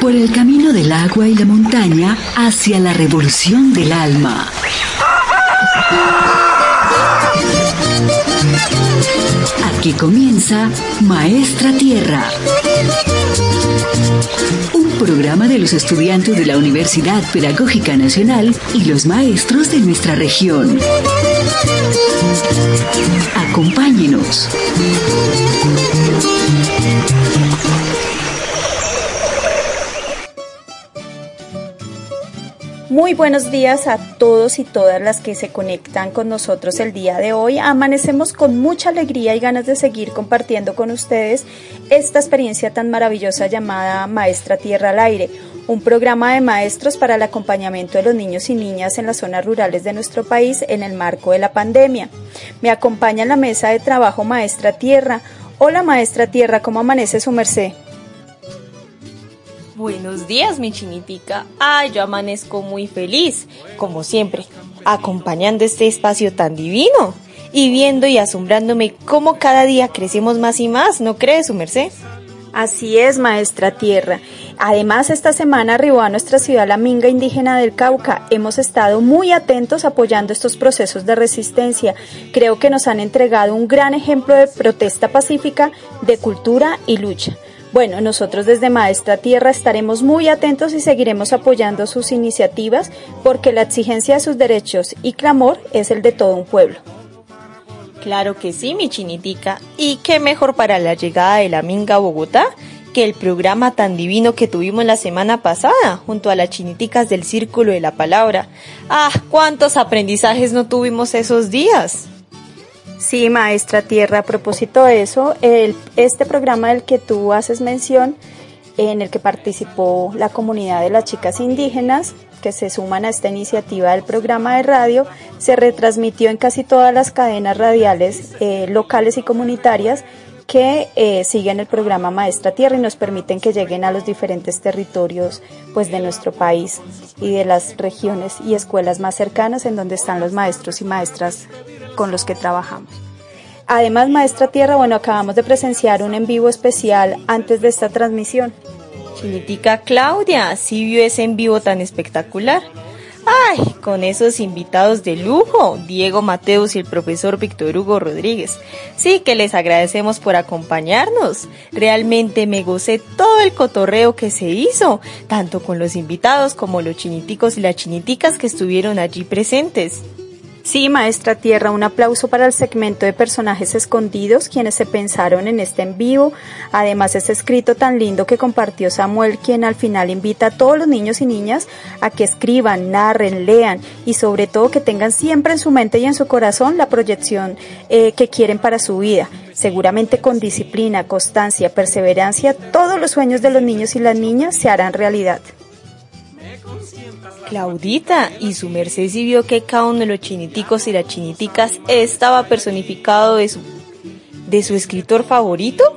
por el camino del agua y la montaña hacia la revolución del alma. Aquí comienza Maestra Tierra. Un programa de los estudiantes de la Universidad Pedagógica Nacional y los maestros de nuestra región. Acompáñenos. Muy buenos días a todos y todas las que se conectan con nosotros el día de hoy. Amanecemos con mucha alegría y ganas de seguir compartiendo con ustedes esta experiencia tan maravillosa llamada Maestra Tierra al Aire, un programa de maestros para el acompañamiento de los niños y niñas en las zonas rurales de nuestro país en el marco de la pandemia. Me acompaña en la mesa de trabajo Maestra Tierra. Hola Maestra Tierra, ¿cómo amanece su merced? Buenos días, mi chinitica. Ay, yo amanezco muy feliz, como siempre, acompañando este espacio tan divino y viendo y asombrándome cómo cada día crecemos más y más, ¿no cree su merced? Así es, maestra tierra. Además, esta semana arribó a nuestra ciudad la Minga indígena del Cauca. Hemos estado muy atentos apoyando estos procesos de resistencia. Creo que nos han entregado un gran ejemplo de protesta pacífica, de cultura y lucha. Bueno, nosotros desde Maestra Tierra estaremos muy atentos y seguiremos apoyando sus iniciativas porque la exigencia de sus derechos y clamor es el de todo un pueblo. Claro que sí, mi chinitica. ¿Y qué mejor para la llegada de la Minga a Bogotá que el programa tan divino que tuvimos la semana pasada junto a las chiniticas del Círculo de la Palabra? Ah, cuántos aprendizajes no tuvimos esos días. Sí, maestra Tierra, a propósito de eso, el, este programa del que tú haces mención, en el que participó la comunidad de las chicas indígenas, que se suman a esta iniciativa del programa de radio, se retransmitió en casi todas las cadenas radiales eh, locales y comunitarias que eh, siguen el programa Maestra Tierra y nos permiten que lleguen a los diferentes territorios pues de nuestro país y de las regiones y escuelas más cercanas en donde están los maestros y maestras con los que trabajamos. Además, Maestra Tierra, bueno, acabamos de presenciar un en vivo especial antes de esta transmisión. Chinitica Claudia, ¿sí vio ese en vivo tan espectacular? Ay, con esos invitados de lujo, Diego Mateus y el profesor Víctor Hugo Rodríguez. Sí que les agradecemos por acompañarnos. Realmente me gocé todo el cotorreo que se hizo, tanto con los invitados como los chiniticos y las chiniticas que estuvieron allí presentes. Sí, maestra Tierra, un aplauso para el segmento de personajes escondidos, quienes se pensaron en este en vivo. Además, ese escrito tan lindo que compartió Samuel, quien al final invita a todos los niños y niñas a que escriban, narren, lean y sobre todo que tengan siempre en su mente y en su corazón la proyección eh, que quieren para su vida. Seguramente con disciplina, constancia, perseverancia, todos los sueños de los niños y las niñas se harán realidad. Claudita, y su merced sí vio que cada uno de los chiniticos y las chiniticas estaba personificado de su, de su escritor favorito.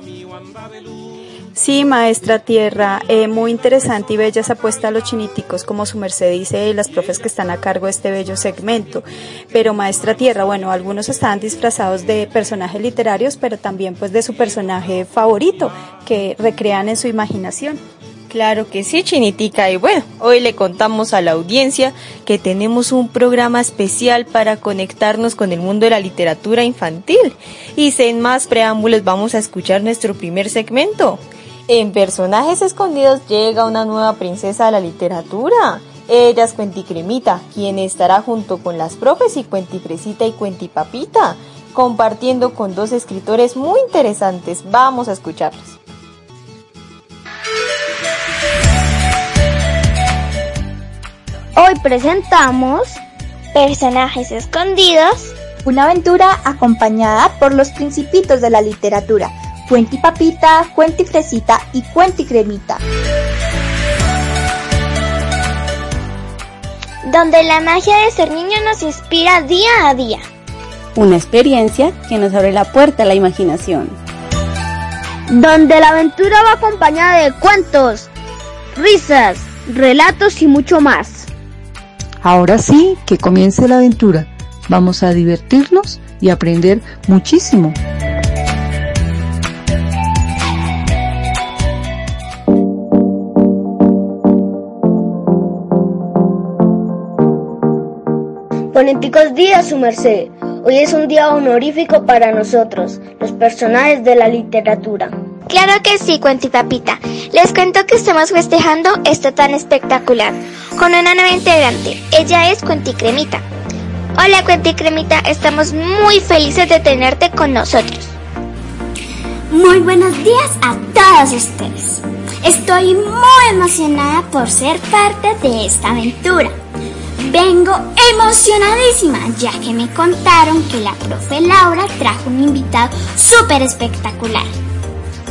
Sí, maestra Tierra, eh, muy interesante y bella esa apuesta a los chiniticos, como su merced dice, las profes que están a cargo de este bello segmento. Pero maestra Tierra, bueno, algunos estaban disfrazados de personajes literarios, pero también pues de su personaje favorito, que recrean en su imaginación. Claro que sí, Chinitica. Y bueno, hoy le contamos a la audiencia que tenemos un programa especial para conectarnos con el mundo de la literatura infantil. Y sin más preámbulos vamos a escuchar nuestro primer segmento. En Personajes Escondidos llega una nueva princesa de la literatura. Ella es Cuenticremita, quien estará junto con las profes y Cuentifresita y Cuentipapita, compartiendo con dos escritores muy interesantes. Vamos a escucharlos. Hoy presentamos Personajes Escondidos, una aventura acompañada por los principitos de la literatura, Cuenti Papita, Cuenti Fresita y Cuenti Cremita. Donde la magia de ser niño nos inspira día a día. Una experiencia que nos abre la puerta a la imaginación. Donde la aventura va acompañada de cuentos, risas, relatos y mucho más. Ahora sí, que comience la aventura. Vamos a divertirnos y aprender muchísimo. Ponéticos días, su merced. Hoy es un día honorífico para nosotros, los personajes de la literatura. Claro que sí, cuentipapita. Les cuento que estamos festejando esto tan espectacular con una nueva integrante. Ella es Cuenticremita. Hola Cuenticremita, estamos muy felices de tenerte con nosotros. Muy buenos días a todos ustedes. Estoy muy emocionada por ser parte de esta aventura. Vengo emocionadísima ya que me contaron que la profe Laura trajo un invitado súper espectacular.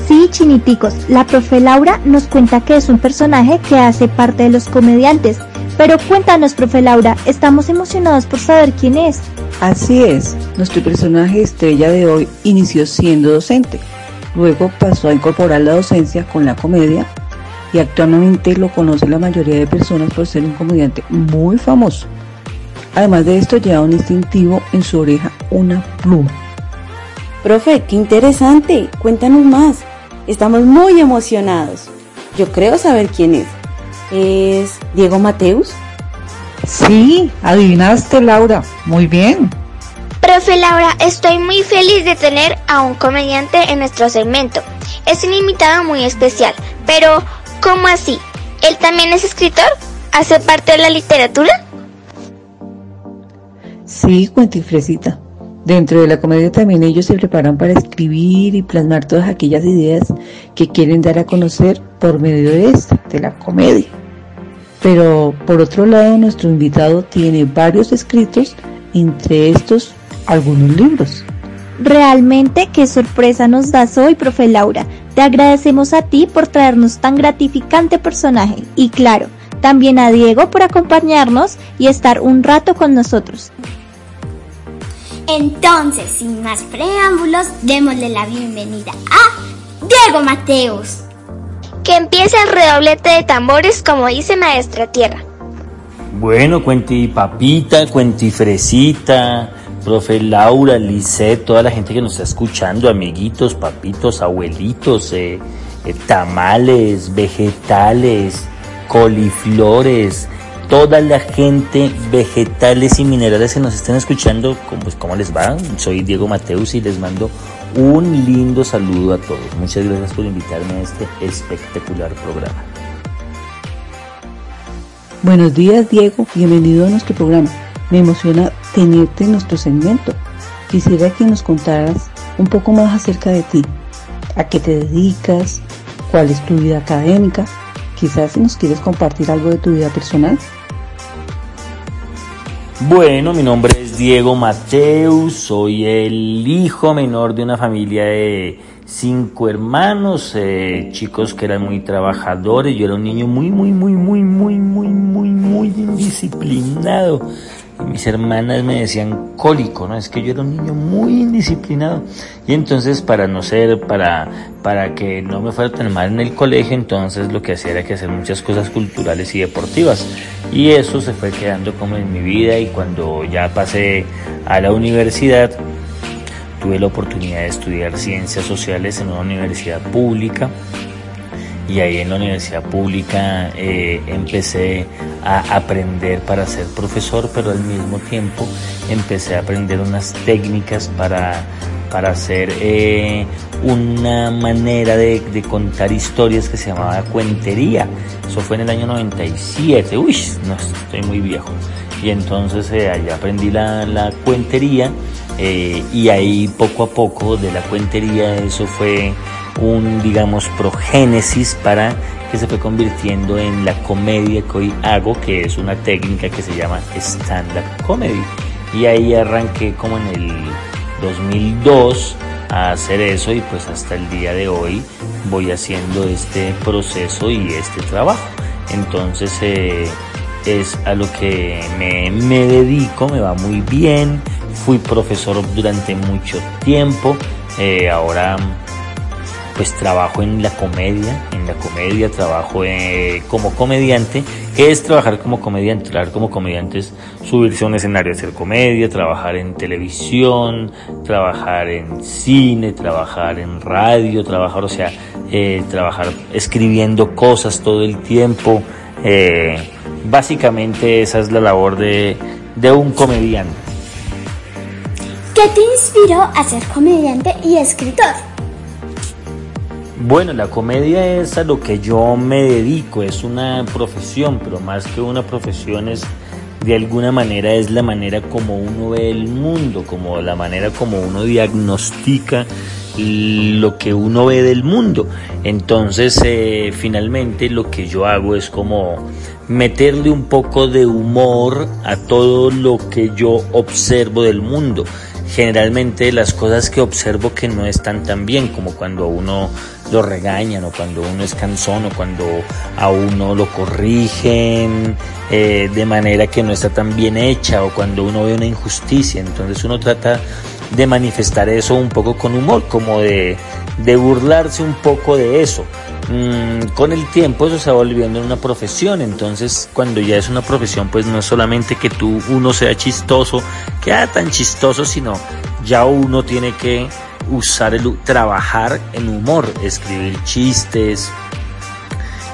Sí, chiniticos, la profe Laura nos cuenta que es un personaje que hace parte de los comediantes. Pero cuéntanos, profe Laura, estamos emocionados por saber quién es. Así es, nuestro personaje estrella de hoy inició siendo docente. Luego pasó a incorporar la docencia con la comedia y actualmente lo conoce la mayoría de personas por ser un comediante muy famoso. Además de esto, lleva un instintivo en su oreja una pluma. Profe, qué interesante. Cuéntanos más. Estamos muy emocionados. Yo creo saber quién es. ¿Es Diego Mateus? Sí, adivinaste Laura. Muy bien. Profe Laura, estoy muy feliz de tener a un comediante en nuestro segmento. Es un invitado muy especial, pero ¿cómo así? ¿Él también es escritor? ¿Hace parte de la literatura? Sí, cuentifresita. Dentro de la comedia también ellos se preparan para escribir y plasmar todas aquellas ideas que quieren dar a conocer por medio de esta, de la comedia. Pero por otro lado, nuestro invitado tiene varios escritos, entre estos algunos libros. Realmente qué sorpresa nos das hoy, profe Laura. Te agradecemos a ti por traernos tan gratificante personaje y claro, también a Diego por acompañarnos y estar un rato con nosotros. Entonces, sin más preámbulos, démosle la bienvenida a Diego Mateus. Que empiece el redoblete de tambores como dice Maestra Tierra. Bueno, cuenti papita, cuenti fresita, profe Laura, Lisset, toda la gente que nos está escuchando, amiguitos, papitos, abuelitos, eh, eh, tamales, vegetales, coliflores, toda la gente, vegetales y minerales que nos estén escuchando, pues, ¿cómo les va? Soy Diego Mateus y les mando un lindo saludo a todos. Muchas gracias por invitarme a este espectacular programa. Buenos días Diego, bienvenido a nuestro programa. Me emociona tenerte en nuestro segmento. Quisiera que nos contaras un poco más acerca de ti, a qué te dedicas, cuál es tu vida académica, quizás si nos quieres compartir algo de tu vida personal. Bueno, mi nombre es Diego Mateus, soy el hijo menor de una familia de cinco hermanos, eh, chicos que eran muy trabajadores, yo era un niño muy, muy, muy, muy, muy, muy, muy, muy indisciplinado mis hermanas me decían cólico, ¿no? Es que yo era un niño muy indisciplinado. Y entonces para no ser, para, para que no me fuera tan mal en el colegio, entonces lo que hacía era que hacer muchas cosas culturales y deportivas. Y eso se fue quedando como en mi vida y cuando ya pasé a la universidad, tuve la oportunidad de estudiar ciencias sociales en una universidad pública y ahí en la universidad pública eh, empecé a aprender para ser profesor, pero al mismo tiempo empecé a aprender unas técnicas para, para hacer eh, una manera de, contar historias que se llamaba cuentería. Eso fue en el año 97, uy, no estoy muy viejo. Y entonces eh, aprendí la, la cuentería y ahí poco a poco de la cuentería eso fue un, digamos, progénesis para que se fue convirtiendo en la comedia que hoy hago, que es una técnica que se llama stand-up comedy. Y ahí arranqué como en el 2002 a hacer eso y pues hasta el día de hoy voy haciendo este proceso y este trabajo. Entonces eh, es a lo que me, me dedico, me va muy bien. Fui profesor durante mucho tiempo. Eh, ahora pues trabajo en la comedia, en la comedia trabajo eh, como comediante. ¿Qué es trabajar como comediante? Trabajar como comediante es subirse a un escenario hacer comedia, trabajar en televisión, trabajar en cine, trabajar en radio, trabajar, o sea, eh, trabajar escribiendo cosas todo el tiempo. Eh, básicamente esa es la labor de, de un comediante. ¿Qué te inspiró a ser comediante y escritor? Bueno, la comedia es a lo que yo me dedico, es una profesión, pero más que una profesión es de alguna manera es la manera como uno ve el mundo, como la manera como uno diagnostica lo que uno ve del mundo. Entonces, eh, finalmente lo que yo hago es como meterle un poco de humor a todo lo que yo observo del mundo. Generalmente las cosas que observo que no están tan bien, como cuando uno lo regañan o cuando uno es cansón o cuando a uno lo corrigen eh, de manera que no está tan bien hecha o cuando uno ve una injusticia. Entonces uno trata de manifestar eso un poco con humor, como de, de burlarse un poco de eso. Mm, con el tiempo eso se va volviendo una profesión, entonces cuando ya es una profesión pues no es solamente que tú uno sea chistoso, que ah, tan chistoso, sino ya uno tiene que usar el trabajar en humor, escribir chistes,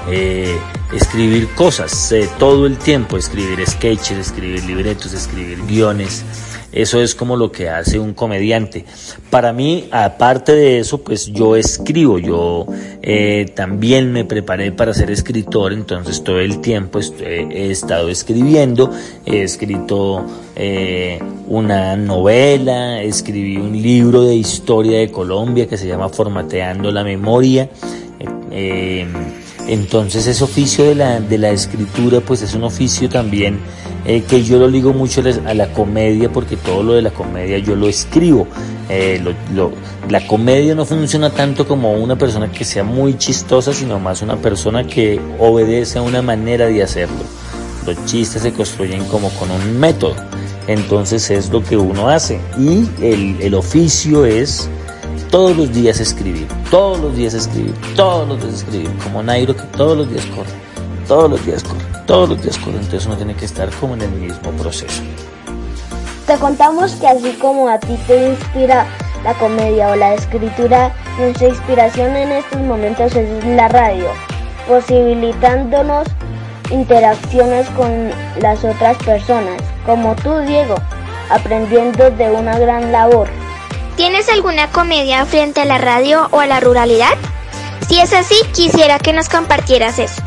eh, escribir cosas todo el tiempo, escribir sketches, escribir libretos, escribir guiones. Eso es como lo que hace un comediante. Para mí, aparte de eso, pues yo escribo, yo eh, también me preparé para ser escritor, entonces todo el tiempo he estado escribiendo, he escrito eh, una novela, escribí un libro de historia de Colombia que se llama Formateando la Memoria. Eh, entonces ese oficio de la, de la escritura pues es un oficio también eh, que yo lo ligo mucho a la comedia porque todo lo de la comedia yo lo escribo. Eh, la comedia no funciona tanto como una persona que sea muy chistosa, sino más una persona que obedece a una manera de hacerlo. Los chistes se construyen como con un método. Entonces es lo que uno hace. Y el, el oficio es todos los días escribir, todos los días escribir, todos los días escribir, como Nairo que todos los días corre, todos los días corre, todos los días corre, entonces uno tiene que estar como en el mismo proceso. Te contamos que así como a ti te inspira la comedia o la escritura, nuestra inspiración en estos momentos es la radio, posibilitándonos interacciones con las otras personas, como tú Diego, aprendiendo de una gran labor. ¿Tienes alguna comedia frente a la radio o a la ruralidad? Si es así, quisiera que nos compartieras eso.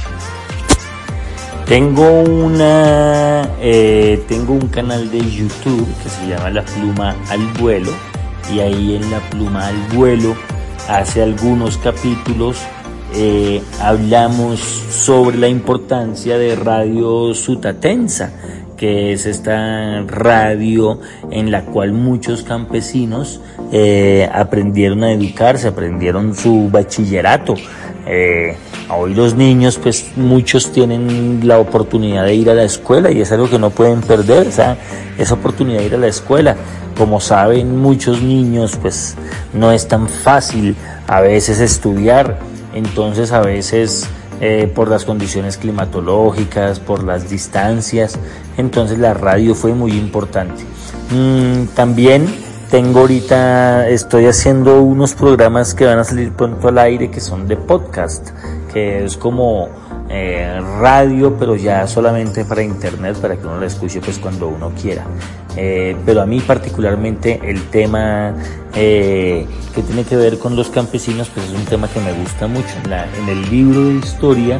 Tengo una, eh, tengo un canal de YouTube que se llama La Pluma al Vuelo y ahí en La Pluma al Vuelo hace algunos capítulos eh, hablamos sobre la importancia de Radio Sutatensa que es esta radio en la cual muchos campesinos eh, aprendieron a educarse, aprendieron su bachillerato. Eh, hoy los niños, pues muchos tienen la oportunidad de ir a la escuela y es algo que no pueden perder, esa, esa oportunidad de ir a la escuela. Como saben muchos niños, pues no es tan fácil a veces estudiar, entonces a veces eh, por las condiciones climatológicas, por las distancias. Entonces la radio fue muy importante. Mm, también tengo ahorita, estoy haciendo unos programas que van a salir pronto al aire que son de podcast, que es como eh, radio, pero ya solamente para internet, para que uno la escuche pues cuando uno quiera. Eh, pero a mí particularmente el tema eh, que tiene que ver con los campesinos, pues es un tema que me gusta mucho. En, el libro de historia,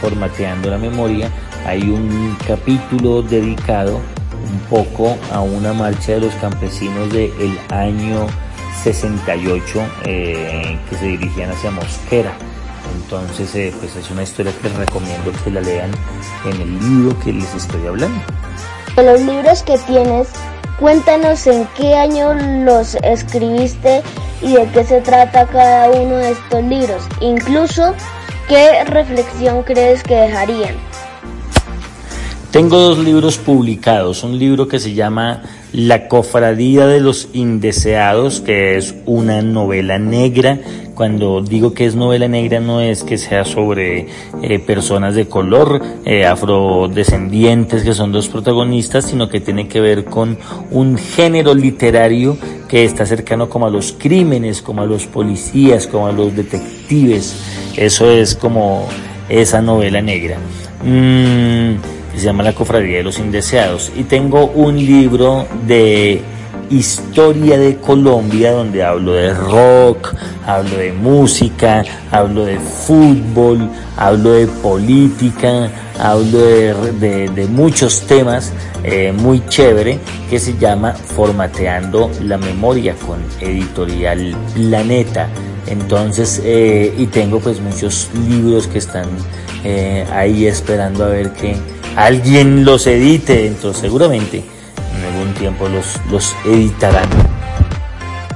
Formateando la Memoria, hay un capítulo dedicado un poco a una marcha de los campesinos del año 68 que se dirigían hacia Mosquera. Entonces, eh, pues es una historia que les recomiendo que la lean en el libro que les estoy hablando. De los libros que tienes, cuéntanos en qué año los escribiste y de qué se trata cada uno de estos libros. Incluso, ¿qué reflexión crees que dejarían? Tengo dos libros publicados, un libro que se llama La Cofradía de los Indeseados, que es una novela negra. Cuando digo que es novela negra no es que sea sobre eh, personas de color, eh, afrodescendientes que son dos protagonistas, sino que tiene que ver con un género literario que está cercano como a los crímenes, como a los policías, como a los detectives. Eso es como esa novela negra. Mm, se llama La Cofradía de los Indeseados. Y tengo un libro de historia de Colombia donde hablo de rock, hablo de música, hablo de fútbol, hablo de política, hablo de, muchos temas eh, muy chévere que se llama Formateando la Memoria con Editorial Planeta. Entonces, eh, y tengo pues muchos libros que están eh, ahí esperando a ver que alguien los edite, entonces seguramente en algún tiempo los, los editarán.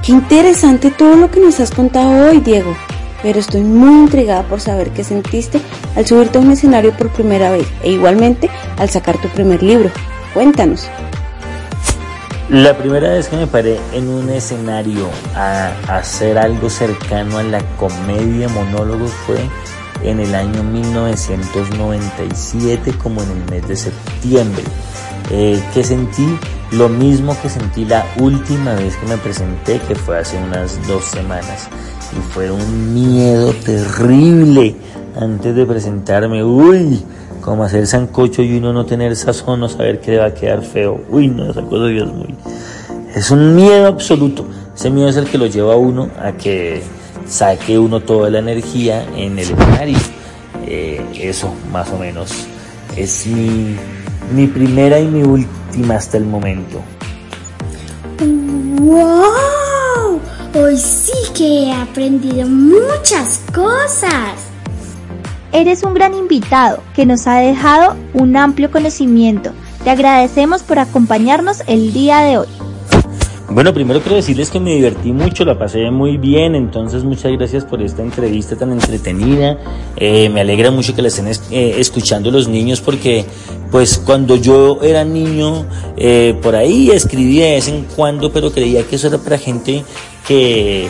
Qué interesante todo lo que nos has contado hoy, Diego, pero estoy muy intrigada por saber qué sentiste al subirte a un escenario por primera vez e igualmente al sacar tu primer libro. Cuéntanos. La primera vez que me paré en un escenario a hacer algo cercano a la comedia monólogos fue en el año 1997 como en el mes de septiembre. Eh, que sentí lo mismo que sentí la última vez que me presenté, que fue hace unas dos semanas. Y fue un miedo terrible antes de presentarme. Uy, como hacer sancocho y uno no tener sazón, no saber que le va a quedar feo. Uy, no, esa cosa es muy... Es un miedo absoluto. Ese miedo es el que lo lleva a uno a que saque uno toda la energía en el escenario. Eh, eso, más o menos, es mi, mi primera y mi última hasta el momento. ¡Wow! Hoy sí que he aprendido muchas cosas. Eres un gran invitado que nos ha dejado un amplio conocimiento. Te agradecemos por acompañarnos el día de hoy. Bueno, primero quiero decirles que me divertí mucho, la pasé muy bien, entonces muchas gracias por esta entrevista tan entretenida. Eh, me alegra mucho que la estén eh, escuchando los niños porque pues cuando yo era niño eh, por ahí escribía de vez en cuando, pero creía que eso era para gente que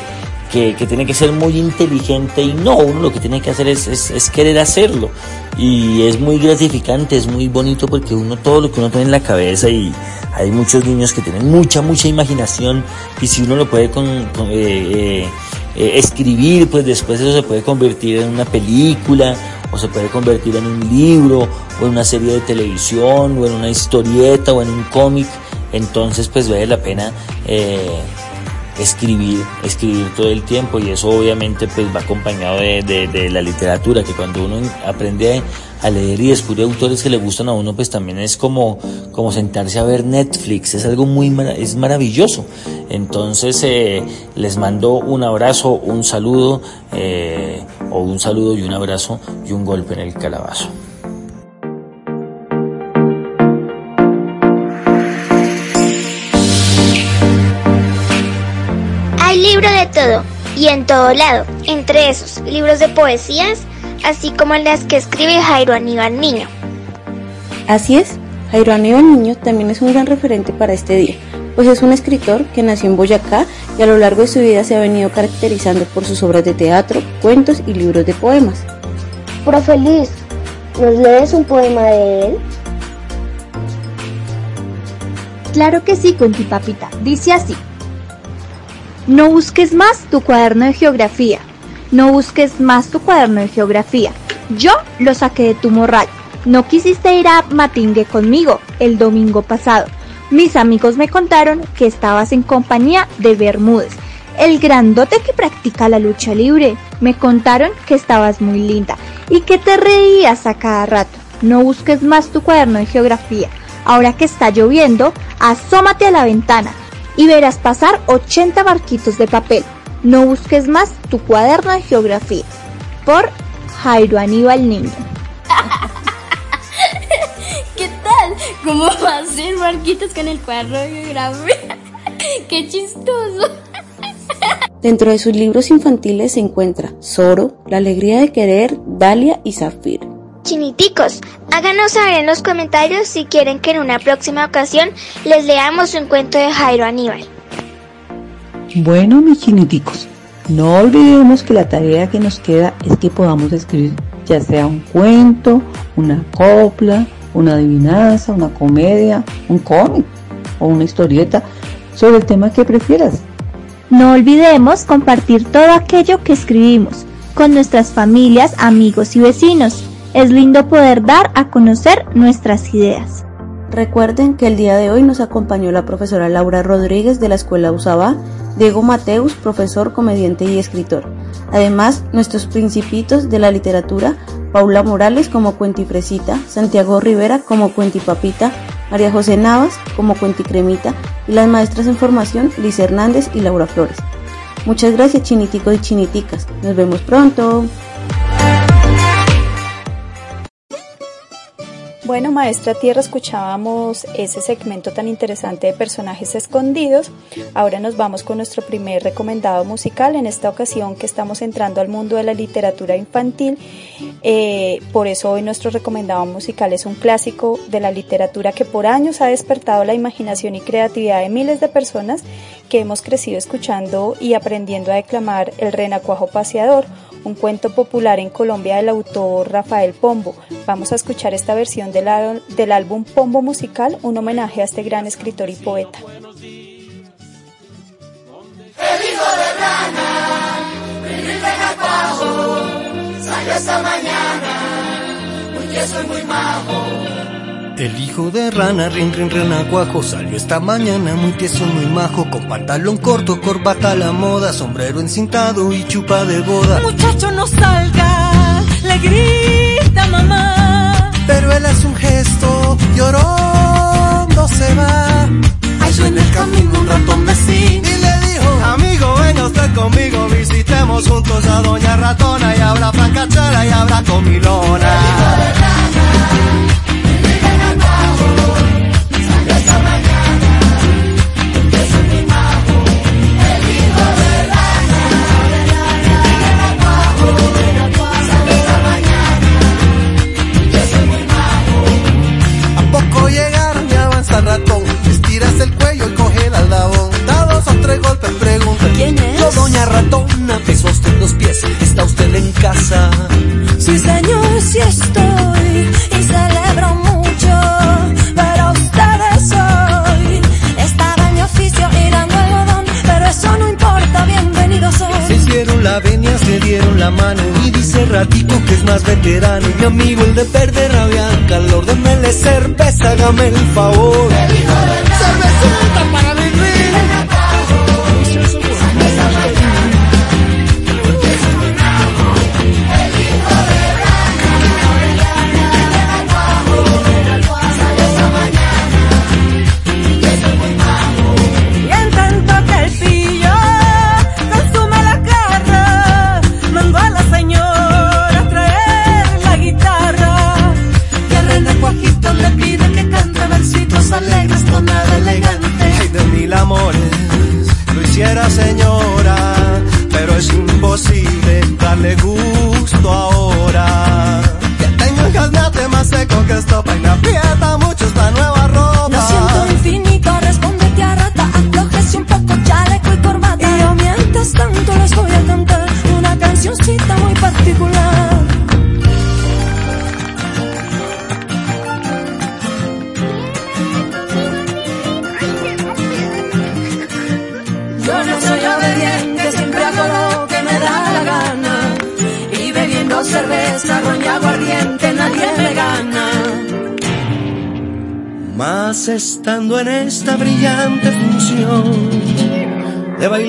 que, tiene que ser muy inteligente y no, uno lo que tiene que hacer es, es, querer hacerlo. Y es muy gratificante, es muy bonito porque uno todo lo que uno tiene en la cabeza y hay muchos niños que tienen mucha, mucha imaginación y si uno lo puede con, eh, eh, eh, escribir, pues después eso se puede convertir en una película o se puede convertir en un libro o en una serie de televisión o en una historieta o en un cómic. Entonces pues vale la pena escribir, escribir todo el tiempo y eso obviamente pues va acompañado de, la literatura, que cuando uno aprende a leer y descubre autores que le gustan a uno, pues también es como, como sentarse a ver Netflix, es algo muy es maravilloso. Entonces eh, les mando un abrazo, un saludo, eh, o un saludo y un abrazo y un golpe en el calabazo. Todo y en todo lado, entre esos libros de poesías, así como las que escribe Jairo Aníbal Niño. Así es, Jairo Aníbal Niño también es un gran referente para este día, pues es un escritor que nació en Boyacá y a lo largo de su vida se ha venido caracterizando por sus obras de teatro, cuentos y libros de poemas. Profe ¿nos lees un poema de él? Claro que sí, Papita. Dice así. No busques más tu cuaderno de geografía. No busques más tu cuaderno de geografía. Yo lo saqué de tu morral. No quisiste ir a Matingue conmigo el domingo pasado. Mis amigos me contaron que estabas en compañía de Bermúdez, el grandote que practica la lucha libre. Me contaron que estabas muy linda y que te reías a cada rato. No busques más tu cuaderno de geografía. Ahora que está lloviendo, asómate a la ventana y verás pasar 80 barquitos de papel. No busques más tu cuaderno de geografía. Por Jairo Aníbal Niño. ¿Qué tal? ¿Cómo va a ser barquitos con el cuaderno de geografía? ¡Qué chistoso! Dentro de sus libros infantiles se encuentra Zoro, La alegría de querer, Dalia y Zafir. Chiniticos, háganos saber en los comentarios si quieren que en una próxima ocasión les leamos un cuento de Jairo Aníbal. Bueno, mis chiniticos, no olvidemos que la tarea que nos queda es que podamos escribir ya sea un cuento, una copla, una adivinanza, una comedia, un cómic o una historieta sobre el tema que prefieras. No olvidemos compartir todo aquello que escribimos con nuestras familias, amigos y vecinos Es lindo poder dar a conocer nuestras ideas. Recuerden que el día de hoy nos acompañó la profesora Laura Rodríguez de la Escuela Usaba, Diego Mateus, profesor, comediante y escritor. Además, nuestros principitos de la literatura, Paula Morales como Cuentifresita, Santiago Rivera como Cuentipapita, María José Navas como Cuenticremita y las maestras en formación Liz Hernández y Laura Flores. Muchas gracias chiniticos y chiniticas. Nos vemos pronto. Bueno, Maestra Tierra, escuchábamos ese segmento tan interesante de personajes escondidos. Ahora nos vamos con nuestro primer recomendado musical. En esta ocasión que estamos entrando al mundo de la literatura infantil, eh, por eso hoy nuestro recomendado musical es un clásico de la literatura que por años ha despertado la imaginación y creatividad de miles de personas que hemos crecido escuchando y aprendiendo a declamar El Renacuajo Paseador un cuento popular en Colombia del autor Rafael Pombo. Vamos a escuchar esta versión del, del álbum Pombo Musical, un homenaje a este gran escritor y poeta. El hijo de rana, esta mañana, muy majo. El hijo de rana, rin rin renacuajo, salió esta mañana muy tieso, muy majo, con pantalón corto, corbata a la moda, sombrero encintado y chupa de boda. Muchacho no salga, le grita mamá. Pero él hace un gesto, llorando se va. Halló en el camino un ratón vecino y le dijo, amigo, venga usted conmigo, visitemos juntos a Doña Ratona y habrá francachera y habrá comilona. Los pies. ¿Está usted en casa? Sí, señor, sí estoy. Y celebro mucho. Pero ustedes hoy. Estaba en mi oficio y dando algodón. Pero eso no importa, bienvenidos hoy. Se hicieron la venia, se dieron la mano. Y dice ratico que es más veterano. Y mi amigo el de perder rabia al calor. Démele cerveza, hágame el favor.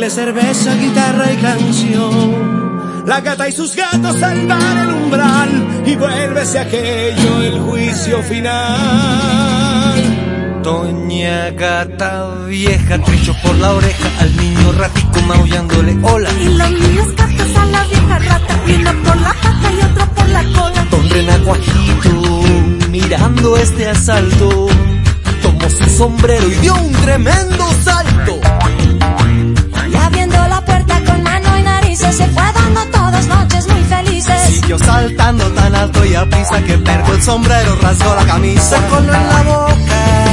Baile, cerveza, guitarra y canción. La gata y sus gatos salvan el umbral y vuélvese aquello el juicio final. Doña gata vieja trincho por la oreja al niño ratico maullándole hola. Y los niños gatos a la vieja rata, uno por la pata y otro por la cola. Don Renacuajito mirando este asalto tomó su sombrero y dio un tremendo salto. Siguió saltando tan alto y a prisa que perdió el sombrero, rasgó la camisa. Coló en la boca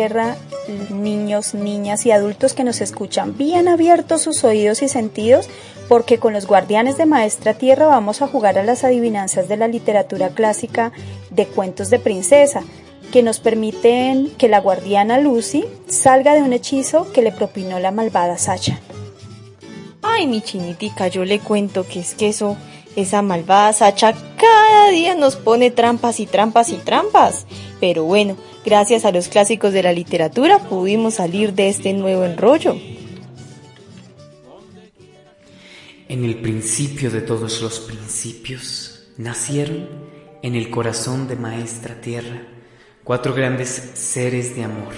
Tierra, niños, niñas y adultos que nos escuchan, bien abiertos sus oídos y sentidos, porque con los guardianes de Maestra Tierra vamos a jugar a las adivinanzas de la literatura clásica de cuentos de princesa, que nos permiten que la guardiana Lucy salga de un hechizo que le propinó la malvada Sacha. Ay, mi chinitica, yo le cuento que es que eso, esa malvada Sacha cada día nos pone trampas y trampas y trampas. Pero bueno, gracias a los clásicos de la literatura pudimos salir de este nuevo enrollo. En el principio de todos los principios nacieron en el corazón de Maestra Tierra cuatro grandes seres de amor,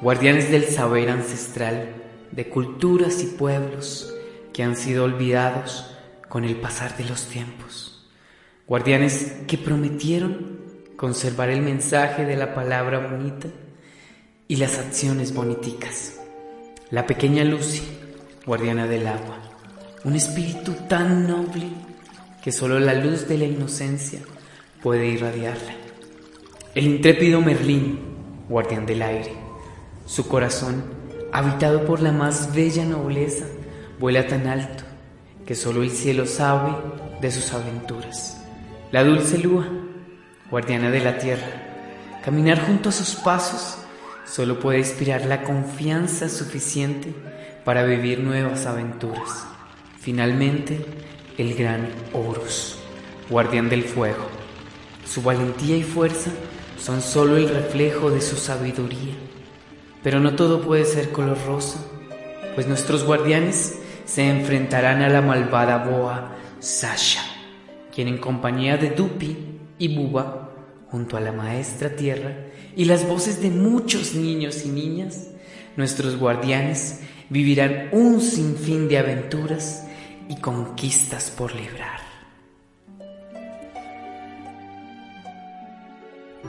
guardianes del saber ancestral, de culturas y pueblos que han sido olvidados con el pasar de los tiempos, guardianes que prometieron conservar el mensaje de la palabra bonita y las acciones boniticas. La pequeña Lucy, guardiana del agua, un espíritu tan noble que solo la luz de la inocencia puede irradiarla. El intrépido Merlín, guardián del aire, su corazón, habitado por la más bella nobleza, vuela tan alto que solo el cielo sabe de sus aventuras. La dulce lúa, guardiana de la tierra. Caminar junto a sus pasos solo puede inspirar la confianza suficiente para vivir nuevas aventuras. Finalmente, el gran Horus, guardián del fuego. Su valentía y fuerza son solo el reflejo de su sabiduría. Pero no todo puede ser color rosa, pues nuestros guardianes se enfrentarán a la malvada boa Sasha, quien en compañía de Dupi y Buba, junto a la maestra tierra y las voces de muchos niños y niñas, nuestros guardianes vivirán un sinfín de aventuras y conquistas por librar.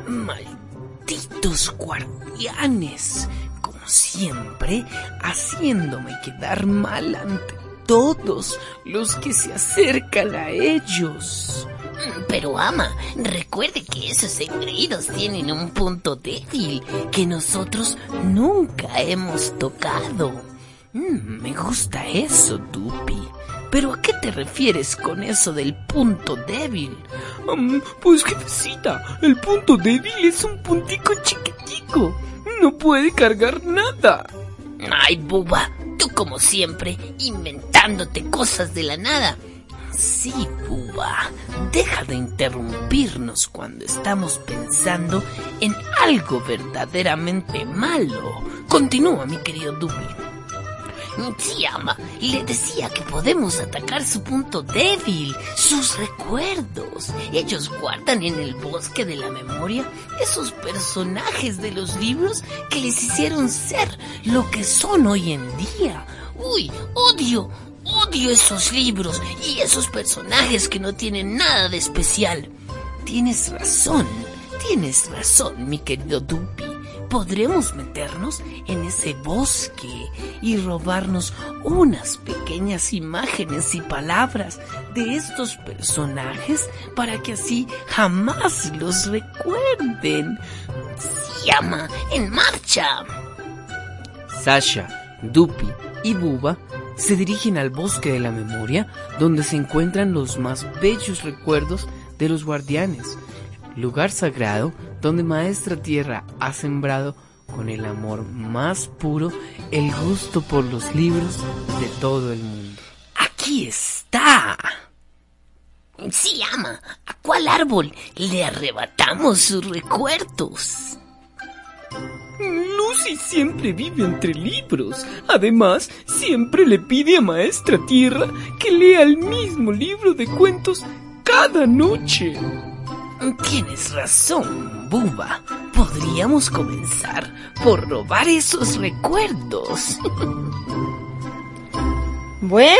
Malditos guardianes, como siempre, haciéndome quedar mal ante todos los que se acercan a ellos. Pero ama, recuerde que esos engreídos tienen un punto débil que nosotros nunca hemos tocado. Mm, me gusta eso, Dupi. ¿Pero a qué te refieres con eso del punto débil? Um, pues jefecita, el punto débil es un puntico chiquitico. No puede cargar nada. Ay, buba, tú como siempre, inventándote cosas de la nada. Sí, buba, deja de interrumpirnos cuando estamos pensando en algo verdaderamente malo. Continúa, mi querido Dupi. Sí, ama, le decía que podemos atacar su punto débil, sus recuerdos. Ellos guardan en el bosque de la memoria esos personajes de los libros que les hicieron ser lo que son hoy en día. Uy, odio, odio esos libros y esos personajes que no tienen nada de especial. Tienes razón, tienes razón, mi querido Dupi podremos meternos en ese bosque y robarnos unas pequeñas imágenes y palabras de estos personajes para que así jamás los recuerden. ¡Se llama en marcha! Sasha, Dupi y Buba se dirigen al bosque de la memoria donde se encuentran los más bellos recuerdos de los guardianes, lugar sagrado donde Maestra Tierra ha sembrado con el amor más puro el gusto por los libros de todo el mundo. Aquí está. Sí, ama. ¿A cuál árbol le arrebatamos sus recuerdos? Lucy siempre vive entre libros. Además, siempre le pide a Maestra Tierra que lea el mismo libro de cuentos cada noche. Tienes razón, Buba. Podríamos comenzar por robar esos recuerdos. Bueno,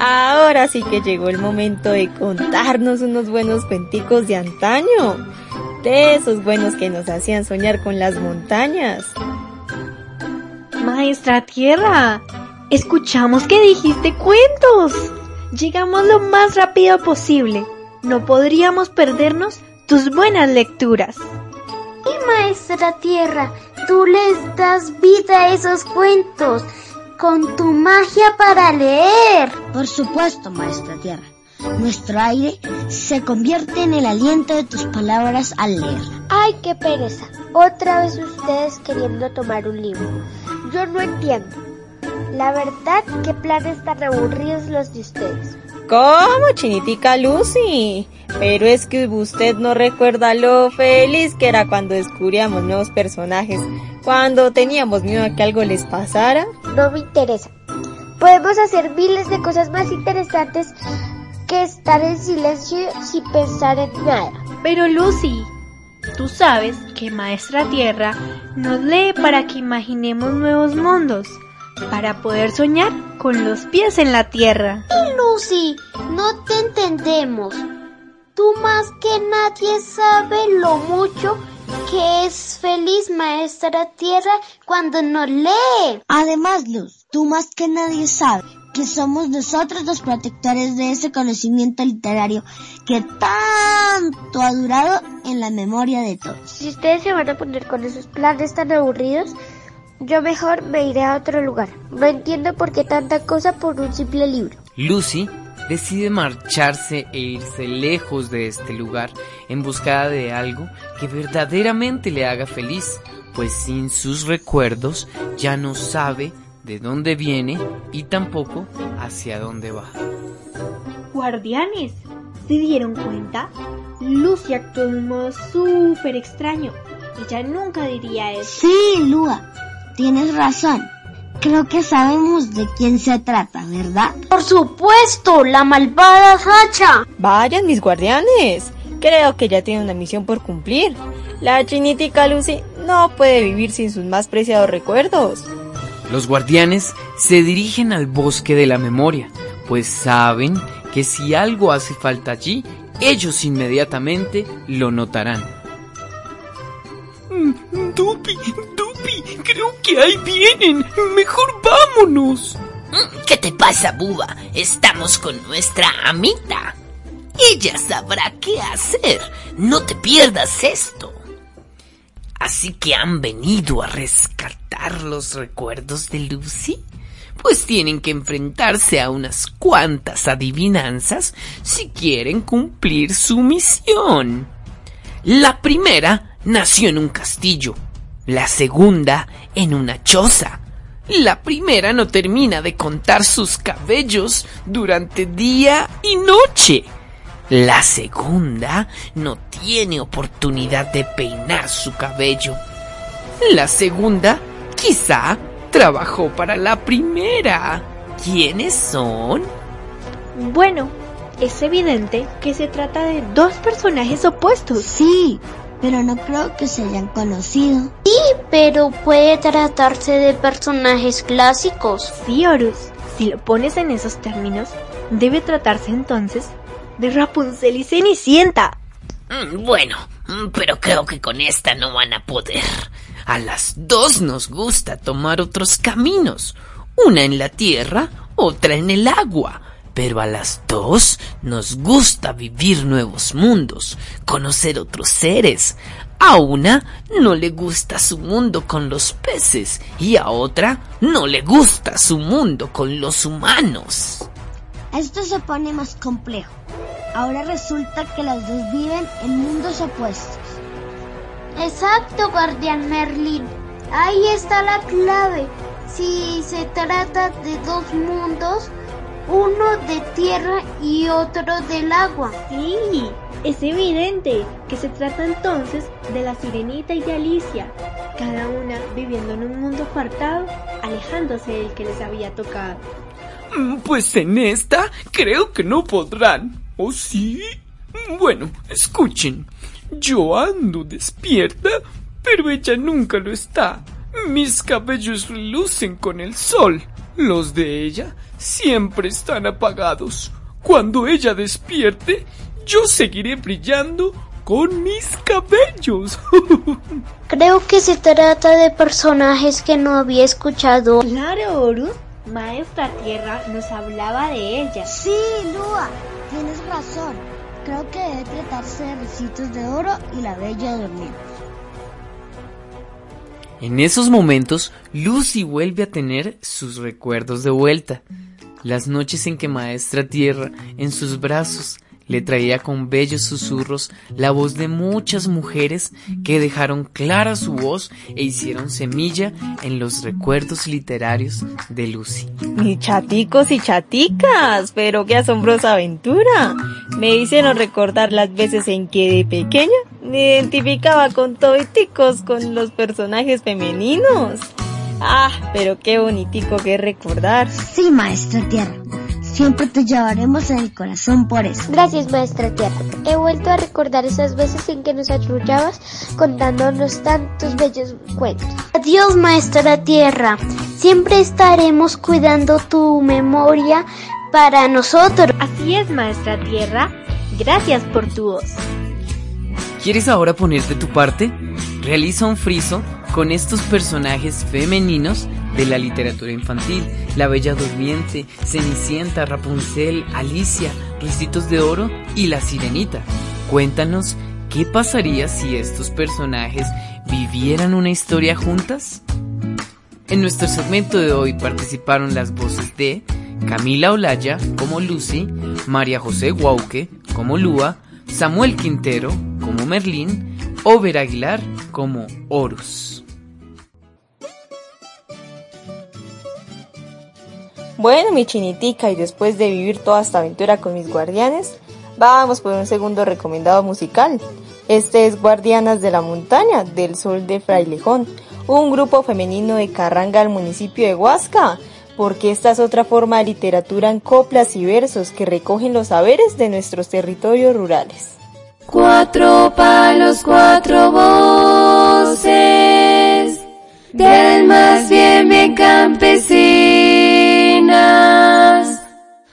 Ahora sí que llegó el momento de contarnos unos buenos cuenticos de antaño. De esos buenos que nos hacían soñar con las montañas. Maestra Tierra, escuchamos que dijiste cuentos. Llegamos lo más rápido posible. No podríamos perdernos tus buenas lecturas. Y maestra Tierra, tú les das vida a esos cuentos con tu magia para leer. Por supuesto, maestra Tierra. Nuestro aire se convierte en el aliento de tus palabras al leer. Ay, qué pereza. Otra vez ustedes queriendo tomar un libro. Yo no entiendo. La verdad, qué planes tan aburridos los de ustedes. ¿Cómo, chinitica Lucy? Pero es que usted no recuerda lo feliz que era cuando descubríamos nuevos personajes, cuando teníamos miedo a que algo les pasara. No me interesa. Podemos hacer miles de cosas más interesantes que estar en silencio sin pensar en nada. Pero Lucy, tú sabes que Maestra Tierra nos lee para que imaginemos nuevos mundos, para poder soñar con los pies en la tierra. Y Lucy, no te entendemos. Tú más que nadie sabes lo mucho que es feliz Maestra Tierra cuando nos lee. Además, Luz, tú más que nadie sabes que somos nosotros los protectores de ese conocimiento literario que tanto ha durado en la memoria de todos. Si ustedes se van a poner con esos planes tan aburridos, yo mejor me iré a otro lugar. No entiendo por qué tanta cosa por un simple libro. Lucy decide marcharse e irse lejos de este lugar en busca de algo que verdaderamente le haga feliz, pues sin sus recuerdos ya no sabe de dónde viene y tampoco hacia dónde va. Guardianes, ¿se dieron cuenta? Lucy actuó de un modo súper extraño. Ella nunca diría eso. Sí, Lua, tienes razón. Creo que sabemos de quién se trata, ¿verdad? Por supuesto, la malvada Hacha. Vayan mis guardianes. Creo que ya tiene una misión por cumplir. La chinitica Lucy no puede vivir sin sus más preciados recuerdos. Los guardianes se dirigen al bosque de la memoria, pues saben que si algo hace falta allí, ellos inmediatamente lo notarán. Dupi, Dupi, creo que ahí vienen. Mejor vámonos. ¿Qué te pasa, Buba? Estamos con nuestra amita. Ella sabrá qué hacer. No te pierdas esto. Así que han venido a rescatar los recuerdos de Lucy. Pues tienen que enfrentarse a unas cuantas adivinanzas si quieren cumplir su misión. La primera nació en un castillo, la segunda en una choza. La primera no termina de contar sus cabellos durante día y noche. La segunda no tiene oportunidad de peinar su cabello. La segunda quizá trabajó para la primera. ¿Quiénes son? Bueno, es evidente que se trata de dos personajes opuestos. Sí, pero no creo que se hayan conocido. Sí, pero puede tratarse de personajes clásicos. Sí, Horus, si lo pones en esos términos, debe tratarse entonces de Rapunzel y Cenicienta. Mm, Bueno, mm, pero creo que con esta no van a poder. A las dos nos gusta tomar otros caminos, una en la tierra, otra en el agua. Pero a las dos nos gusta vivir nuevos mundos, conocer otros seres. A una no le gusta su mundo con los peces y a otra no le gusta su mundo con los humanos. Esto se pone más complejo. Ahora resulta que las dos viven en mundos opuestos. Exacto, guardián Merlin. Ahí está la clave. Si se trata de dos mundos, uno de tierra y otro del agua. Sí, es evidente que se trata entonces de la sirenita y de Alicia, cada una viviendo en un mundo apartado, alejándose del que les había tocado. Mm, Pues en esta creo que no podrán. ¿O sí? Bueno, escuchen. Yo ando despierta, pero ella nunca lo está. Mis cabellos relucen con el sol. Los de ella siempre están apagados. Cuando ella despierte, yo seguiré brillando con mis cabellos. Creo que se trata de personajes que no había escuchado. Claro, Horus. Maestra Tierra nos hablaba de ella. Sí, Lua, tienes razón. Creo que debe tratarse de Recitos de Oro y la Bella Durmiente. En esos momentos, Lucy vuelve a tener sus recuerdos de vuelta. Las noches en que Maestra Tierra, en sus brazos, le traía con bellos susurros la voz de muchas mujeres que dejaron clara su voz e hicieron semilla en los recuerdos literarios de Lucy. Mi chaticos y chaticas, pero qué asombrosa aventura. Me hicieron recordar las veces en que de pequeña me identificaba con toiticos con los personajes femeninos. Ah, pero qué bonitico que recordar. Sí, maestra tierra. Siempre te llevaremos en el corazón por eso. Gracias, maestra tierra. He vuelto a recordar esas veces en que nos arrullabas contándonos tantos bellos cuentos. Adiós, maestra tierra. Siempre estaremos cuidando tu memoria para nosotros. Así es, maestra tierra. Gracias por tu voz. ¿Quieres ahora ponerte tu parte? Realiza un friso con estos personajes femeninos de la literatura infantil, La Bella Durmiente, Cenicienta, Rapunzel, Alicia, Ricitos de Oro y La Sirenita. Cuéntanos, ¿qué pasaría si estos personajes vivieran una historia juntas? En nuestro segmento de hoy participaron las voces de Camila Olaya como Lucy, María José Guauque como Lua, Samuel Quintero como Merlín, Over Aguilar como Horus. Bueno, mi chinitica, y después de vivir toda esta aventura con mis guardianes, vamos por un segundo recomendado musical. Este es Guardianas de la Montaña, del Sol de Frailejón, un grupo femenino de Carranga al municipio de Huasca, porque esta es otra forma de literatura en coplas y versos que recogen los saberes de nuestros territorios rurales. Cuatro palos, cuatro voces, del más bien bien campesinas.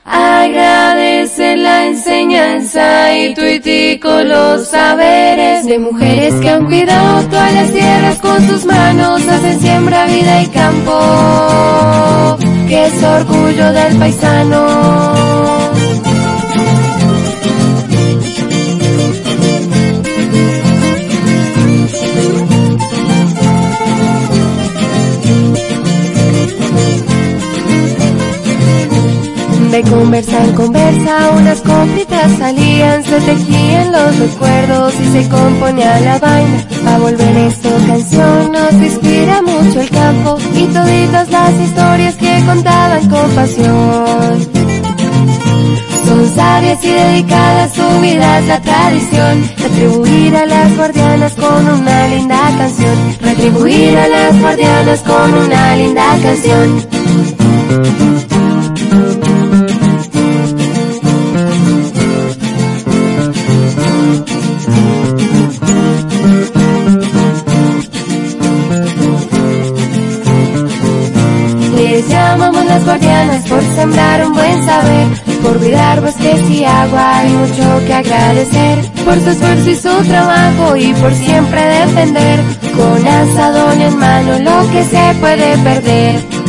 Agradecen la enseñanza y tuitico los saberes de mujeres que han cuidado todas las tierras con sus manos, hacen siembra, vida y campo, que es orgullo del paisano. De conversa en conversa unas copitas salían, se tejían los recuerdos y se componía la vaina. A volver esto canción nos inspira mucho el campo y toditas las historias que contaban con pasión. Son sabias y dedicadas, su vida es la tradición. Retribuir a las guardianas con una linda canción. Retribuir a las guardianas con una linda canción. Las guardianas por sembrar un buen saber, por cuidar bosques y agua, hay mucho que agradecer, por su esfuerzo y su trabajo y por siempre defender, con asadón en mano lo que se puede perder.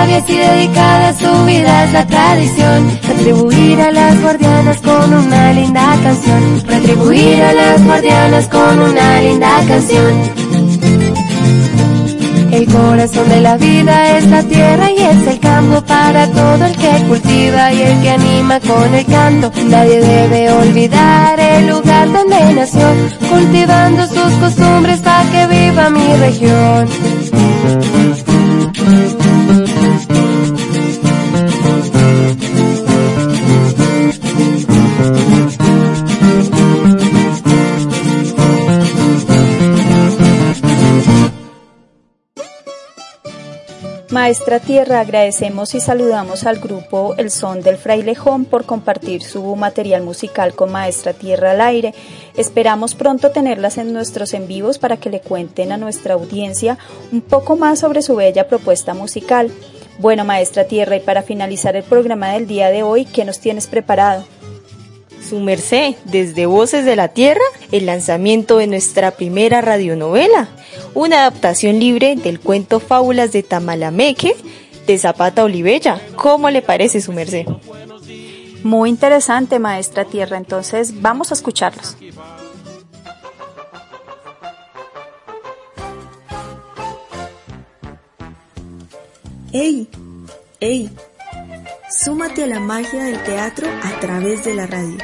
Sabias y dedicadas, su vida es la tradición. Retribuir a las guardianas con una linda canción. Retribuir a las guardianas con una linda canción. El corazón de la vida es la tierra y es el campo para todo el que cultiva y el que anima con el canto. Nadie debe olvidar el lugar donde nació, cultivando sus costumbres para que viva mi región. Maestra Tierra, agradecemos y saludamos al grupo El Son del Frailejón por compartir su material musical con Maestra Tierra al aire. Esperamos pronto tenerlas en nuestros en vivos para que le cuenten a nuestra audiencia un poco más sobre su bella propuesta musical. Bueno, Maestra Tierra, y para finalizar el programa del día de hoy, ¿qué nos tienes preparado? Su merced, desde Voces de la Tierra, el lanzamiento de nuestra primera radionovela, una adaptación libre del cuento Fábulas de Tamalameque de Zapata Olivella. ¿Cómo le parece su merced? Muy interesante, maestra Tierra. Entonces, vamos a escucharlos. ¡Ey! ¡Ey! Súmate a la magia del teatro a través de la radio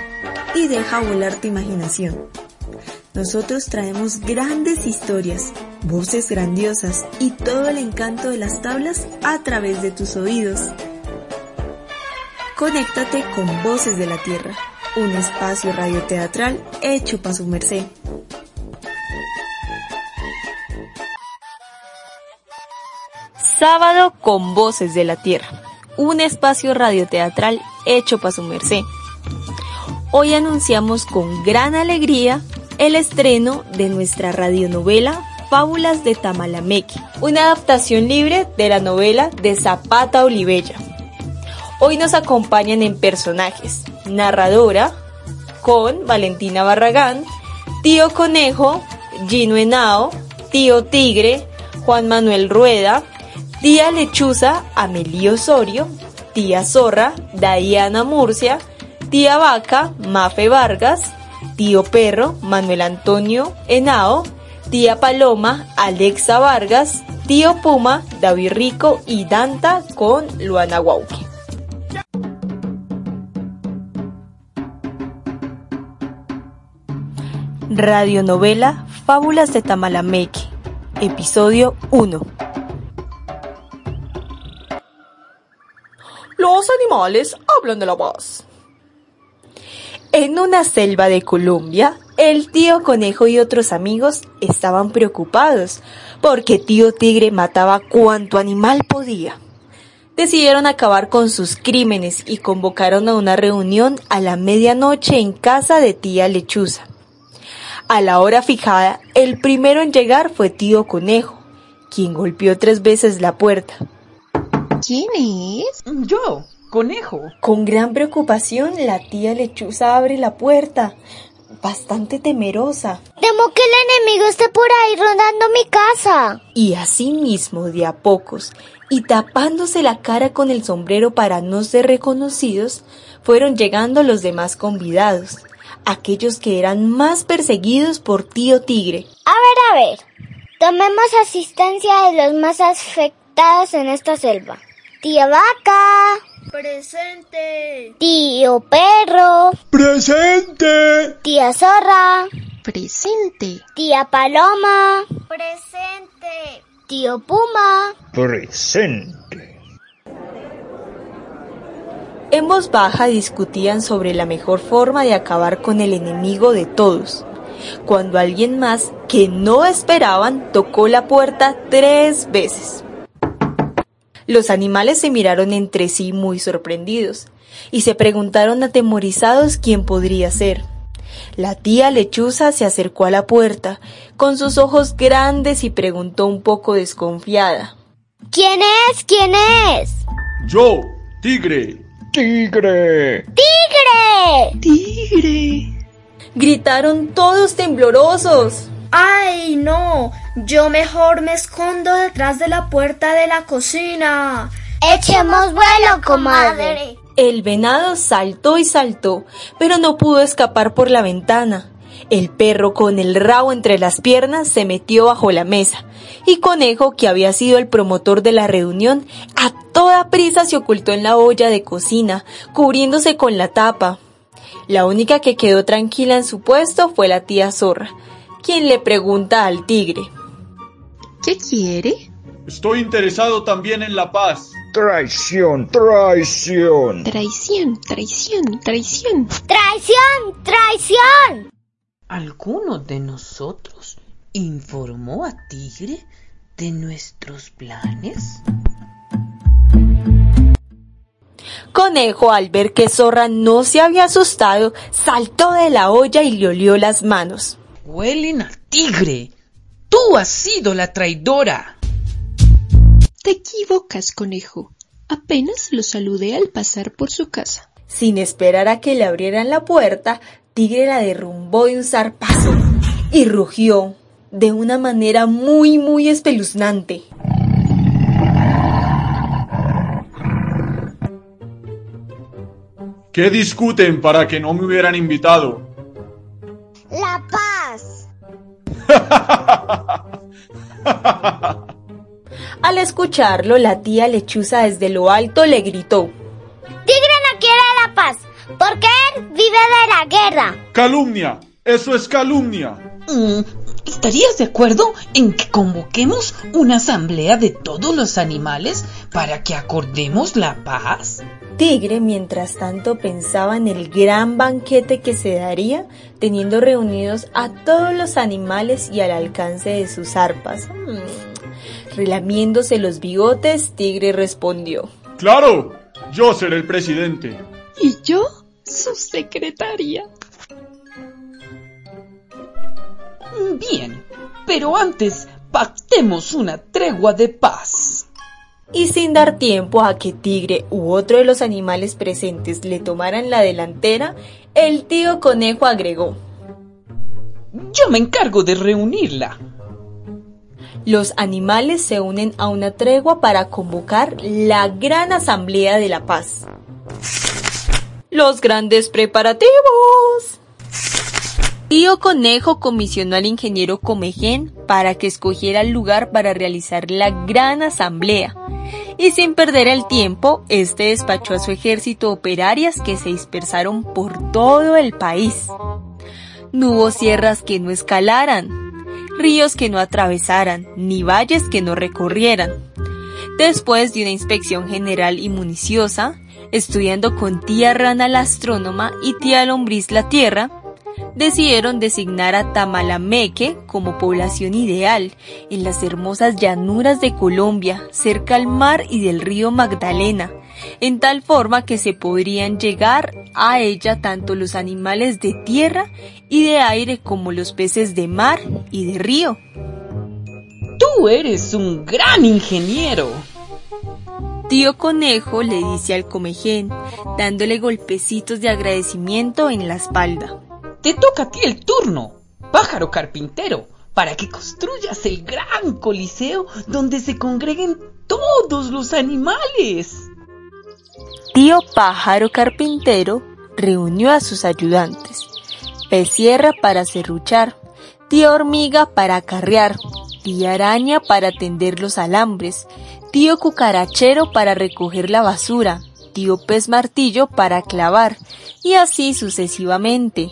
y deja volar tu imaginación. Nosotros traemos grandes historias, voces grandiosas y todo el encanto de las tablas a través de tus oídos. Conéctate con Voces de la Tierra, un espacio radioteatral hecho para su merced. Sábado con Voces de la Tierra, un espacio radioteatral hecho para su merced. Hoy anunciamos con gran alegría el estreno de nuestra radionovela Fábulas de Tamalameque, una adaptación libre de la novela de Zapata Olivella. Hoy nos acompañan en personajes, narradora con Valentina Barragán, tío Conejo, Gino Henao, tío Tigre, Juan Manuel Rueda, tía Lechuza, Amelio Osorio, tía Zorra, Diana Murcia, tía Vaca, Mafe Vargas, tío Perro, Manuel Antonio Henao, tía Paloma, Alexa Vargas, tío Puma, David Rico y Danta con Luana Guauque. Radionovela Fábulas de Tamalameque, episodio 1. Los animales hablan de la paz. En una selva de Colombia, el tío conejo y otros amigos estaban preocupados porque tío tigre mataba cuanto animal podía. Decidieron acabar con sus crímenes y convocaron a una reunión a la medianoche en casa de tía lechuza. A la hora fijada, el primero en llegar fue tío conejo, quien golpeó tres veces la puerta. ¿Quién es? Yo, conejo. Con gran preocupación, la tía lechuza abre la puerta, bastante temerosa. Temo que el enemigo esté por ahí rondando mi casa. Y así mismo, de a pocos, y tapándose la cara con el sombrero para no ser reconocidos, fueron llegando los demás convidados, aquellos que eran más perseguidos por tío tigre. A ver, a ver. Tomemos asistencia de los más afectados en esta selva. Tía Vaca. Presente. Tío Perro. Presente. Tía Zorra. Presente. Tía Paloma. Presente. Tío Puma. Presente. En voz baja discutían sobre la mejor forma de acabar con el enemigo de todos, cuando alguien más que no esperaban tocó la puerta tres veces. Los animales se miraron entre sí muy sorprendidos y se preguntaron atemorizados quién podría ser. La tía lechuza se acercó a la puerta con sus ojos grandes y preguntó un poco desconfiada. ¿Quién es? ¿Quién es? Yo, tigre. ¡Tigre! ¡Tigre! ¡Tigre! Gritaron todos temblorosos. ¡Ay, no! Yo mejor me escondo detrás de la puerta de la cocina. ¡Echemos vuelo, comadre! El venado saltó y saltó, pero no pudo escapar por la ventana. El perro con el rabo entre las piernas se metió bajo la mesa y Conejo, que había sido el promotor de la reunión, a toda prisa se ocultó en la olla de cocina, cubriéndose con la tapa. La única que quedó tranquila en su puesto fue la tía zorra, quien le pregunta al tigre. ¿Qué quiere? Estoy interesado también en la paz. Traición, traición. Traición, traición, traición. ¡Traición! ¡Traición! ¿Alguno de nosotros informó a Tigre de nuestros planes? Conejo, al ver que Zorra no se había asustado, saltó de la olla y le olió las manos. Huelen a tigre. Tú has sido la traidora. Te equivocas, conejo. Apenas lo saludé al pasar por su casa. Sin esperar a que le abrieran la puerta, Tigre la derrumbó de un zarpazo y rugió de una manera muy, muy espeluznante. ¿Qué discuten para que no me hubieran invitado? Al escucharlo, la tía lechuza desde lo alto le gritó. Tigre no quiere la paz, porque él vive de la guerra. Calumnia. Eso es calumnia. Mm, ¿Estarías de acuerdo en que convoquemos una asamblea de todos los animales para que acordemos la paz? Tigre, mientras tanto, pensaba en el gran banquete que se daría teniendo reunidos a todos los animales y al alcance de sus arpas. Mm. Relamiéndose los bigotes, Tigre respondió. Claro, yo seré el presidente. Y yo, su secretaria. Bien, pero antes pactemos una tregua de paz. Y sin dar tiempo a que Tigre u otro de los animales presentes le tomaran la delantera, el tío conejo agregó. Yo me encargo de reunirla. Los animales se unen a una tregua para convocar la gran asamblea de la paz. Los grandes preparativos. Tío Conejo comisionó al ingeniero Comején para que escogiera el lugar para realizar la gran asamblea. Y sin perder el tiempo, este despachó a su ejército operarias que se dispersaron por todo el país. No hubo sierras que no escalaran, ríos que no atravesaran, ni valles que no recorrieran. Después de una inspección general y municiosa, estudiando con tía Rana la astrónoma y tía Lombriz la tierra, decidieron designar a Tamalameque como población ideal en las hermosas llanuras de Colombia, cerca al mar y del río Magdalena, en tal forma que se podrían llegar a ella tanto los animales de tierra y de aire como los peces de mar y de río. Tú eres un gran ingeniero. Tío Conejo le dice al comején, dándole golpecitos de agradecimiento en la espalda. Te toca a ti el turno, pájaro carpintero, para que construyas el gran coliseo donde se congreguen todos los animales. Tío pájaro carpintero reunió a sus ayudantes. Pez sierra para serruchar, tío hormiga para acarrear, tía araña para tender los alambres, tío cucarachero para recoger la basura, tío pez martillo para clavar, y así sucesivamente.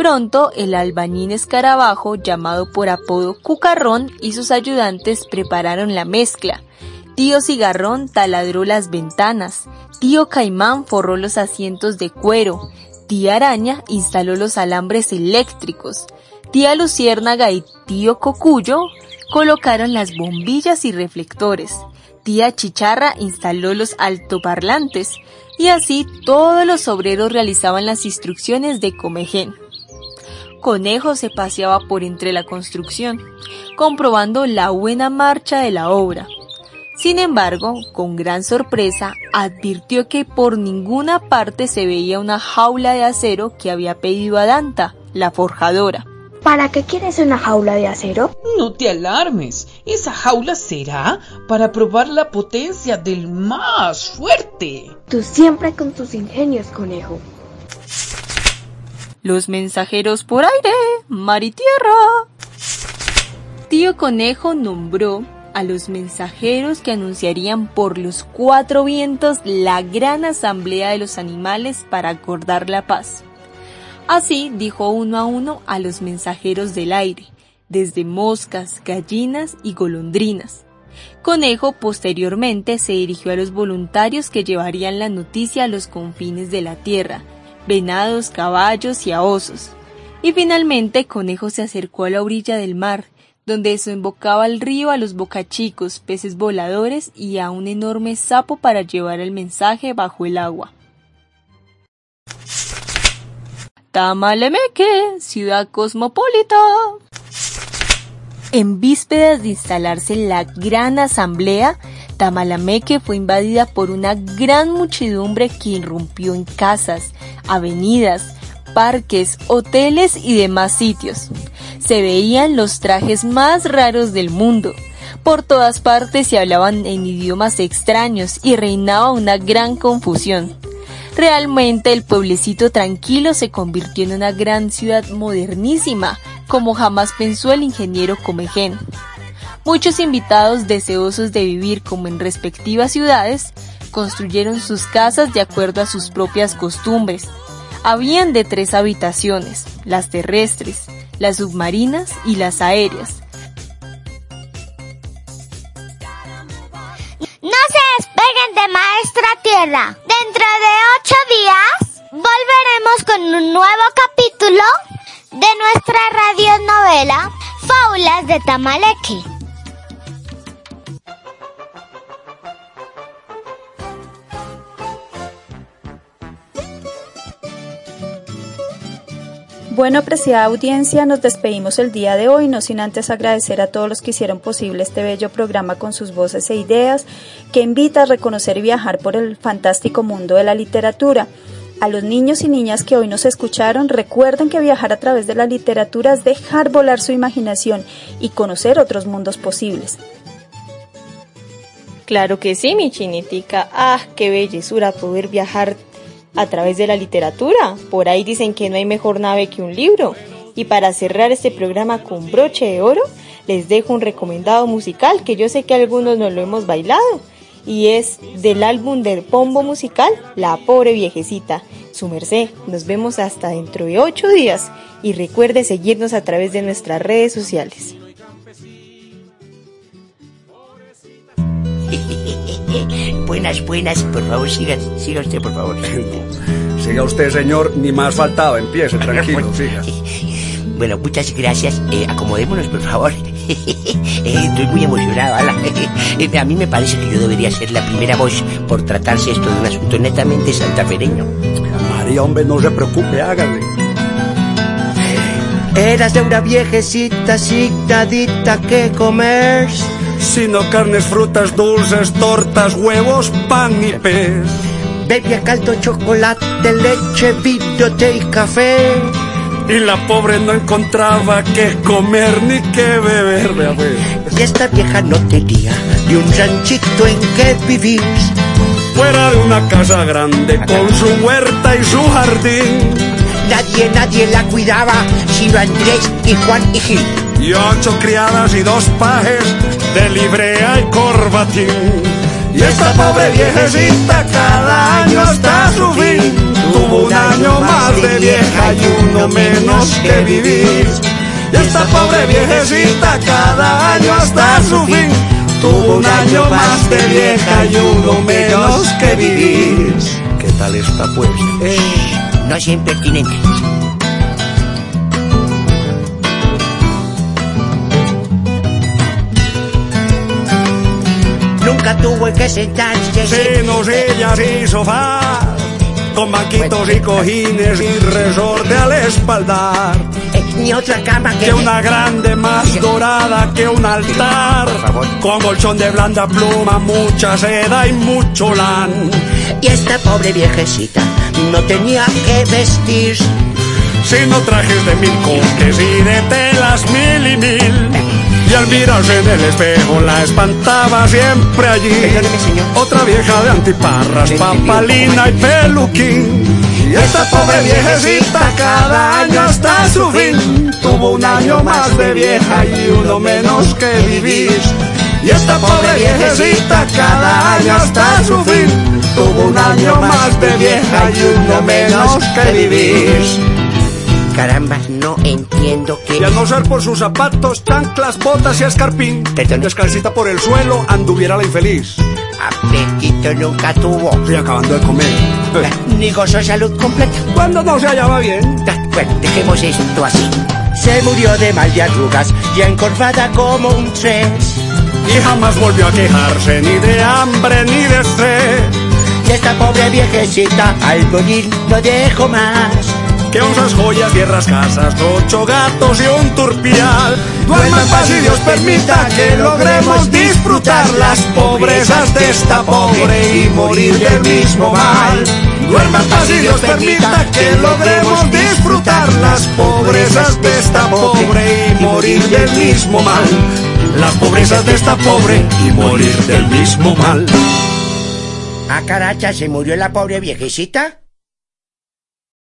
Pronto el albañín escarabajo, llamado por apodo Cucarrón, y sus ayudantes prepararon la mezcla. Tío Cigarrón taladró las ventanas, tío Caimán forró los asientos de cuero, tía Araña instaló los alambres eléctricos, tía Luciérnaga y tío Cocuyo colocaron las bombillas y reflectores, tía Chicharra instaló los altoparlantes, y así todos los obreros realizaban las instrucciones de Comején. Conejo se paseaba por entre la construcción, comprobando la buena marcha de la obra. Sin embargo, con gran sorpresa, advirtió que por ninguna parte se veía una jaula de acero que había pedido a Danta, la forjadora. ¿Para qué quieres una jaula de acero? No te alarmes, esa jaula será para probar la potencia del más fuerte. Tú siempre con tus ingenios, conejo. Los mensajeros por aire, mar y tierra. Tío Conejo nombró a los mensajeros que anunciarían por los cuatro vientos la gran asamblea de los animales para acordar la paz. Así dijo uno a uno a los mensajeros del aire, desde moscas, gallinas y golondrinas. Conejo posteriormente se dirigió a los voluntarios que llevarían la noticia a los confines de la tierra, venados, caballos y a osos. Y finalmente Conejo se acercó a la orilla del mar, donde desembocaba el río a los bocachicos, peces voladores y a un enorme sapo para llevar el mensaje bajo el agua. Tamalemeque, ciudad cosmopolita. En vísperas de instalarse la gran asamblea, Tamalameque fue invadida por una gran muchedumbre que irrumpió en casas, avenidas, parques, hoteles y demás sitios. Se veían los trajes más raros del mundo. Por todas partes se hablaban en idiomas extraños y reinaba una gran confusión. Realmente el pueblecito tranquilo se convirtió en una gran ciudad modernísima, como jamás pensó el ingeniero Comején. Muchos invitados deseosos de vivir como en respectivas ciudades construyeron sus casas de acuerdo a sus propias costumbres. Habían de tres habitaciones, las terrestres, las submarinas y las aéreas. No se despeguen de Maestra Tierra. Dentro de ocho días volveremos con un nuevo capítulo de nuestra radionovela Fábulas de Tamaleque. Bueno, apreciada audiencia, nos despedimos el día de hoy, no sin antes agradecer a todos los que hicieron posible este bello programa con sus voces e ideas, que invita a reconocer y viajar por el fantástico mundo de la literatura. A los niños y niñas que hoy nos escucharon, recuerden que viajar a través de la literatura es dejar volar su imaginación y conocer otros mundos posibles. Claro que sí, mi chinitica. Ah, qué bellezura poder viajar a través de la literatura. Por ahí dicen que no hay mejor nave que un libro. Y para cerrar este programa con broche de oro, les dejo un recomendado musical que yo sé que algunos no lo hemos bailado. Y es del álbum del pombo musical La pobre viejecita. Su merced, nos vemos hasta dentro de ocho días y recuerde seguirnos a través de nuestras redes sociales. Buenas, buenas, por favor, siga, siga usted, por favor. Siga usted, señor, ni más faltaba, empiece, tranquilo, siga. Bueno, muchas gracias. Eh, acomodémonos, por favor. Eh, estoy muy emocionado, ala. Eh, A mí me parece que yo debería ser la primera voz por tratarse esto de un asunto netamente santafereño. María, hombre, no se preocupe, hágale. Eras de una viejecita asignadita que comer. Sino carnes, frutas, dulces, tortas, huevos, pan y pez. Bebía caldo, chocolate, leche, vino, té y café. Y la pobre no encontraba qué comer ni qué beber, vea pues. Y esta vieja no tenía ni un ranchito en que vivir. Fuera de una casa grande con su huerta y su jardín. Nadie, nadie la cuidaba, sino Andrés y Juan y Gil. Y ocho criadas y dos pajes de librea y corbatín. Y esta pobre viejecita cada año hasta su fin tuvo un año más de vieja y uno menos que vivir. Y esta pobre viejecita cada año hasta su fin tuvo un año más de vieja y uno menos que vivir. ¿Qué tal está pues? Eh, no siempre tienen Nunca tuvo que sentarse. Sino sillas y sofá, con banquitos y cojines y resorte al espaldar. Eh, ni otra cama que, Que una grande más dorada que un altar, con colchón de blanda pluma, mucha seda y mucho lan. Y esta pobre viejecita no tenía que vestir. Sino trajes de mil cortes y de telas mil y mil. Y al mirarse en el espejo la espantaba siempre allí. Otra vieja de antiparras, papalina y peluquín. Y esta pobre viejecita cada año hasta su fin tuvo un año más de vieja y uno menos que vivir. Y esta pobre viejecita cada año hasta su fin tuvo un año más de vieja y uno menos que vivir. Caramba, no entiendo que... Y al no ser por sus zapatos, chanclas, botas y escarpín, descalcita por el suelo, anduviera la infeliz. Apetito nunca tuvo. Estoy acabando de comer. Ni gozó salud completa. Cuando no se hallaba bien. Bueno, dejemos esto así. Se murió de mal de arrugas, ya encorvada como un tres. Y jamás volvió a quejarse ni de hambre ni de sed. Y esta pobre viejecita al morir no dejó más que onzas, joyas, tierras, casas, ocho gatos y un turpial. Duerma en paz y Dios permita que logremos disfrutar las pobrezas de esta pobre y morir del mismo mal. Duerma en paz y Dios permita que logremos disfrutar las pobrezas de esta pobre y morir del mismo mal. Las pobrezas de esta pobre y morir del mismo mal. Ah, caracha, ¿se murió la pobre viejecita?